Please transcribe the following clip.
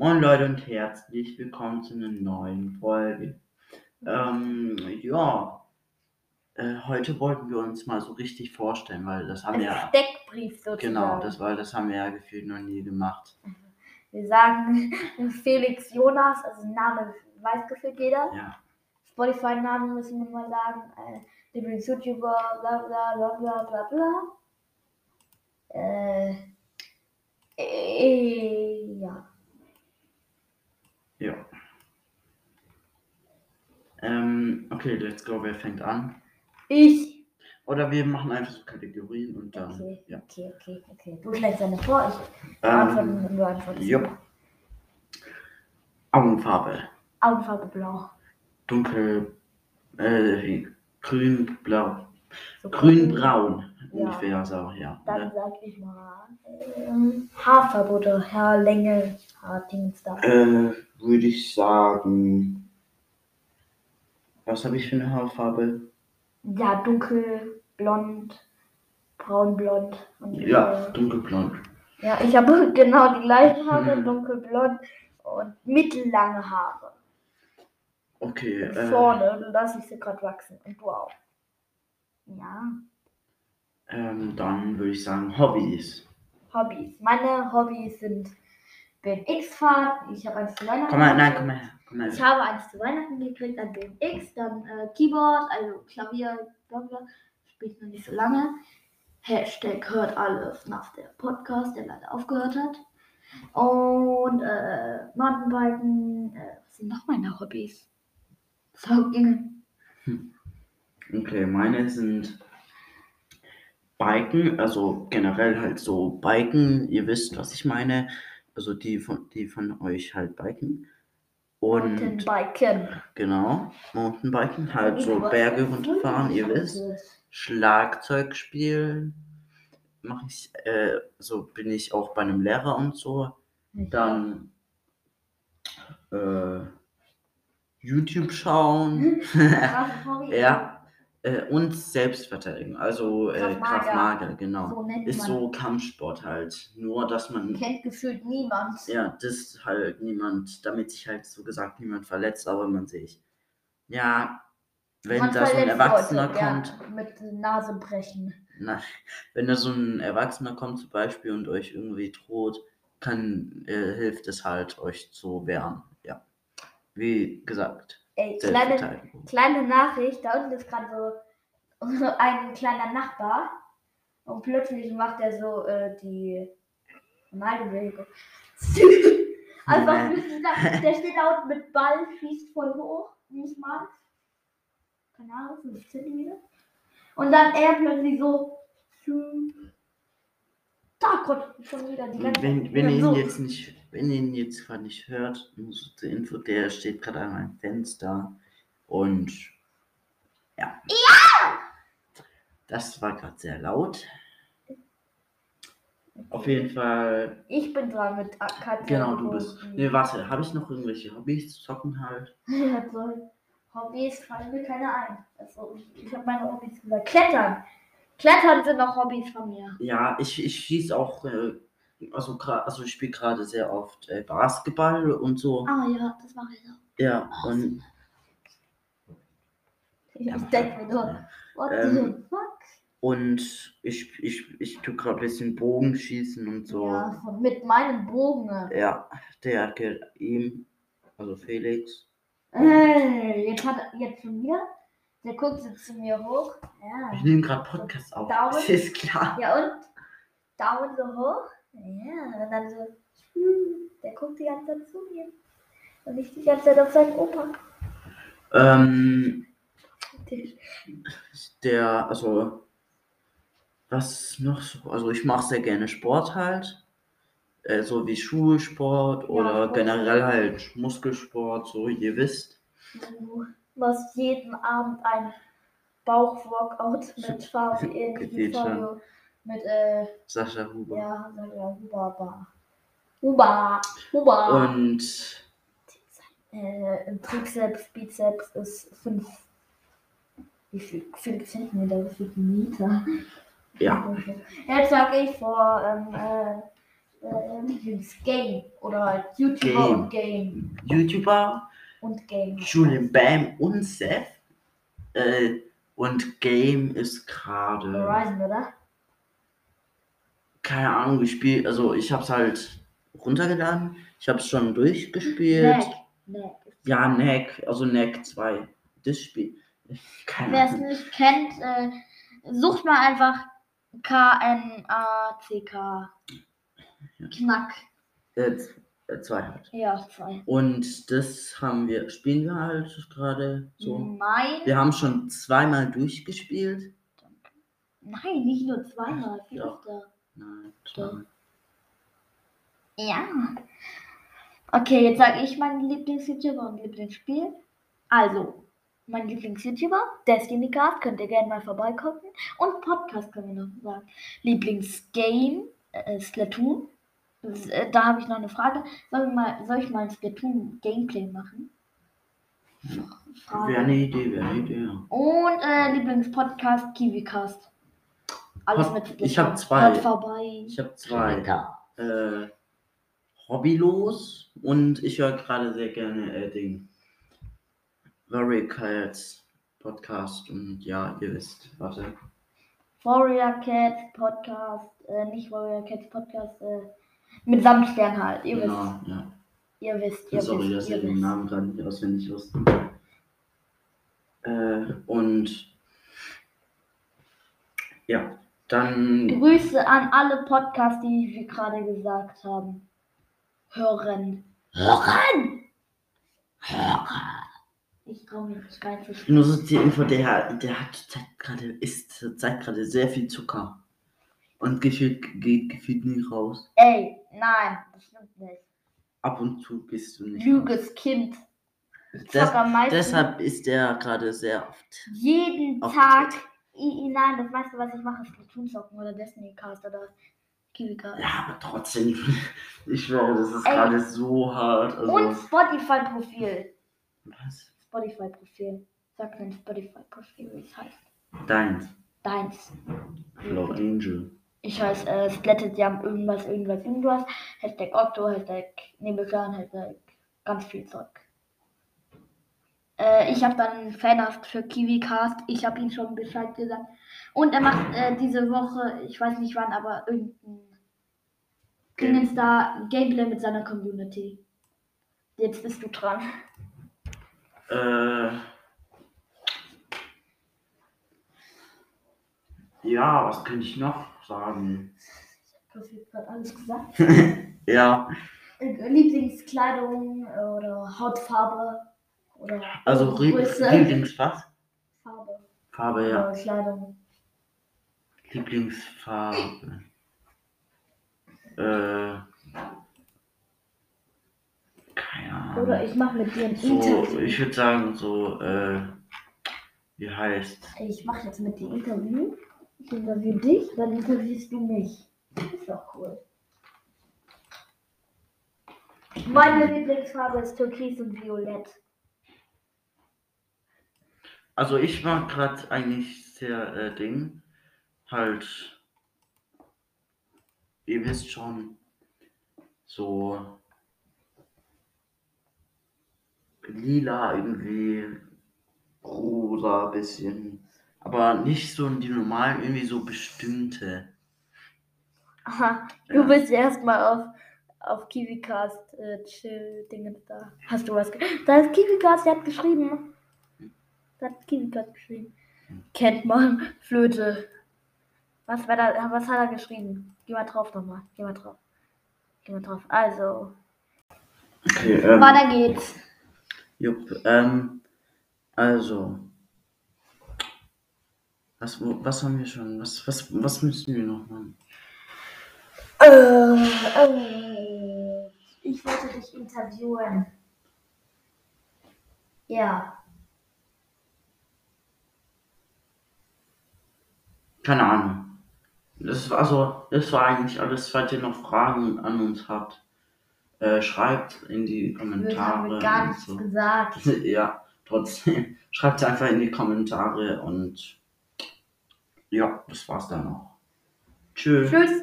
Moin Leute und herzlich willkommen zu einer neuen Folge. Ähm, ja, äh, heute wollten wir uns mal so richtig vorstellen, weil das haben wir ja, Steckbrief sozusagen. genau, das weil das haben wir ja gefühlt noch nie gemacht. Wir sagen Felix Jonas, also Name weiß gefühlt jeder. Ja, Spotify-Namen müssen wir mal sagen. Äh, Lieblings-YouTuber, bla bla bla bla bla bla. Äh, äh, ja. Ja. Ähm, okay, let's go. Wer fängt an? Ich. Oder wir machen einfach so Kategorien und dann. Okay, Ja. okay, okay, okay. Du schlägst eine vor, ich Ähm, du antwortest. jupp. Augenfarbe. Augenfarbe blau. Dunkel, äh, grün, blau. So Grün-braun Ja. ungefähr, so, ja. Dann Ne? sag ich mal ähm, Haarfarbe oder Haarlänge, Haardings da. Äh, würde ich sagen. Was habe ich für eine Haarfarbe? Ja, dunkel, blond, braunblond. Und, Ja, äh, dunkelblond. ja, ich habe genau die gleichen Haare, Mhm. dunkelblond und mittellange Haare. Okay. Und Äh, vorne lasse ich sie gerade wachsen. Und du auch. Ja, ähm, dann würde ich sagen Hobbys. Hobbys. Meine Hobbys sind BMX fahren. Ich habe eins zu Weihnachten. Komm mal, nein, gekriegt. komm mal her. Komm mal Ich habe eins zu Weihnachten gekriegt, ein BMX, dann äh, Keyboard, also Klavier, bla ich noch nicht so lange. Hashtag hört alles nach der Podcast, der leider aufgehört hat. Und äh, Mountainbiken, äh, was sind noch meine Hobbys? Zocken. Okay, meine sind Biken, also generell halt so Biken, ihr wisst, was ich meine. Also die von, die von euch halt Biken. Und Mountainbiken. genau, Mountainbiken, halt so Berge runterfahren, ihr wisst. Schlagzeug spielen. Mache ich, äh, so bin ich auch bei einem Lehrer und so. Dann äh, YouTube schauen. Ja. Äh, und Selbstverteidigung, also äh, Maga, genau. So Ist so Kampfsport halt. Nur, dass man, Kennt gefühlt niemand. ja, das halt niemand, damit sich halt so gesagt niemand verletzt, aber man sich, ja, wenn Man da so ein Erwachsener Leute kommt, gern Mit Nase brechen. na, wenn da so ein Erwachsener kommt zum Beispiel und euch irgendwie droht, kann, äh, hilft es halt, euch zu wehren, ja. Wie gesagt, Ey, kleine, kleine Nachricht, da unten ist gerade so ein kleiner Nachbar und plötzlich macht er so äh, die Ronaldo-Bewegung. Einfach da, der steht da unten mit Ball, schießt voll hoch, nicht mal. Keine Ahnung, 5 Zentimeter. Und dann er plötzlich so. Da Gott, schon wieder die ganze Wenn, wenn ihr ihn so. jetzt nicht, wenn ihr ihn jetzt gerade nicht hört, so zur Info, der steht gerade an meinem Fenster und ja. Ja! Das war gerade sehr laut. Auf jeden Fall, Ich bin dran mit Katja. genau, du bist. Ne, warte, habe ich noch irgendwelche Hobbys? Zocken halt. Ja, so Hobbys fallen mir keine ein. Also, ich habe meine Hobbys gesagt. Klettern. Klettern sind auch Hobbys von mir. Ja, ich, ich schieße auch, äh, also, also ich spiele gerade sehr oft äh, Basketball und so. Ah ja, das mache ich auch. Ja, und Ich denke mir nur, what Ähm, the fuck? Und ich, ich, ich tue gerade ein bisschen Bogenschießen und so. Ja, mit meinem Bogen. Ja, der geht ihm, also Felix. Äh, jetzt hat er jetzt schon wieder. Der guckt jetzt zu mir hoch. Ja. Ich nehme gerade Podcast auf. Daumen. Das ist klar. Ja und? Daumen so hoch. Ja, und dann so. Der guckt die ganze Zeit zu mir. Und nicht die ganze Zeit auf seinen Opa. Ähm, der, also, was noch so? Also, ich mache sehr gerne Sport halt. Äh, so wie Schulsport oder Sport. generell halt Muskelsport, so ihr wisst. Du machst jeden Abend ein Bauchworkout mit Fabio, äh, schon. Fabio, mit, äh, Sascha Huber. ja, sag ja, Huba, Huba, Huba. Und Äh, Trizeps, Bizeps ist 5. Wie viel, viel Zentimeter, wie viel Meter? ja, Jetzt sag ich vor ähm, äh, äh, Lieblingsgame oder halt YouTuber Game. Game YouTuber, und Game. Julian Bam und Seth. Äh, und Game ist gerade. Horizon, oder? Keine Ahnung, ich spiele. Also, ich hab's halt runtergeladen. Ich hab's schon durchgespielt. Neck. Neck. Ja, Neck. Also, Neck 2. Das Spiel. Keine Wer es nicht kennt, äh, sucht mal einfach K-N-A-C-K. Ja. Knack. Äh, zwei halt. Ja, zwei. Und das haben wir, spielen wir halt gerade so. Nein. Wir haben schon zweimal durchgespielt. Nein, nicht nur zweimal, viel Doch. öfter. Nein, zweimal. Ja. Okay, jetzt sage ich meinen Lieblings-YouTuber und Lieblingsspiel. Also, mein Lieblings-YouTuber, Destiny Cast, könnt ihr gerne mal vorbeigucken. Und Podcast können wir noch sagen. Lieblings-Game, äh, Splatoon. Äh, Da habe ich noch eine Frage. Soll ich mal, soll ich mal ein Splatoon-Gameplay machen? Frage. Wäre eine Idee, wäre eine Idee, ja. Und äh, Lieblingspodcast KiwiCast. Alles Hab- mit Splatoon. ich hab zwei. Hört vorbei. Ich habe zwei. Ja. Äh, hobbylos und ich höre gerade sehr gerne äh, den Very Cats Podcast und ja, ihr wisst, warte. Warrior Cats Podcast, äh, nicht Warrior Cats Podcast, äh, mit Samtstern halt. Ihr Genau, wisst, ja. ihr wisst, ihr Sorry, wisst, dass ihr ich den. Namen gerade nicht auswendig wusste. Äh, und ja, dann Grüße an alle Podcasts, die wir gerade gesagt haben. Hören. Hören! Ich traue mich nicht reinzusprechen. nur so die Info, der, der hat zurzeit gerade, isst zurzeit gerade sehr viel Zucker. Und gefühlt geht gefühlt nie raus. Ey, nein, das stimmt nicht. Ab und zu gehst du nicht. Lüges Kind. Ich am meisten. Deshalb ist er gerade sehr oft. jeden Auf Tag. I, nein, das meiste, was ich mache, ist Splatoon zocken oder Destiny Cast oder Kiwi Cast. Ja, aber trotzdem, ich schwöre, das ist gerade so hart. Also, Und Spotify-Profil. was? Spotify-Profil. Sag dein Spotify-Profil, wie es heißt. Deins. Deins. Hello Angel. Ich heiße äh, Splatted Jam, irgendwas, irgendwas, irgendwas. Hashtag Octo, Hashtag Nebelclan, Hashtag ganz viel Zeug. Äh, ich habe dann Fanhaft für KiwiCast. Ich habe ihm schon Bescheid gesagt. Und er macht äh, diese Woche, ich weiß nicht wann, aber irgendein Dingens da Gameplay mit seiner Community. Jetzt bist du dran. Äh. Ja, was könnte ich noch sagen? Hast jetzt gerade alles gesagt. Ja, Lieblingskleidung äh, oder Hautfarbe oder also Größe. Lieblingsfarbe. Farbe Farbe, ja. oder Kleidung. Lieblingsfarbe. Äh. Keine Ahnung. Oder ich mache mit dir ein So, Interview. ich würde sagen, so, äh. Wie heißt? Ich mache jetzt mit dir Interview. Ich interview dich, dann interviewst du mich. Ist doch cool. Meine Lieblingsfarbe ist Türkis und Violett. Also ich mag gerade eigentlich sehr äh, Ding. Halt. Ihr wisst schon. So. Lila irgendwie. Rosa bisschen. Aber nicht so die normalen, irgendwie so bestimmte. Aha, du Ja. bist erstmal auf, auf KiwiCast äh, Chill-Dingens da. Hast du was Da ist KiwiCast, der hat geschrieben. Da hat KiwiCast geschrieben. Kennt man Flöte. Was, war da, was hat er geschrieben? Geh mal drauf nochmal. Geh mal drauf. Geh mal drauf. Also, Okay, ähm, weiter geht's. Jupp, ähm, also. Was, wo- was haben wir schon? Was, was, was müssen wir noch machen? Äh, äh, ich wollte dich interviewen. Ja. Keine Ahnung. Das war also, das war eigentlich alles, falls ihr noch Fragen an uns habt. Äh, schreibt in die Wir haben Kommentare. gar nichts so. gesagt. ja, trotzdem. Schreibt einfach in die Kommentare und ja, das war's dann auch. Tschüss. Tschüss.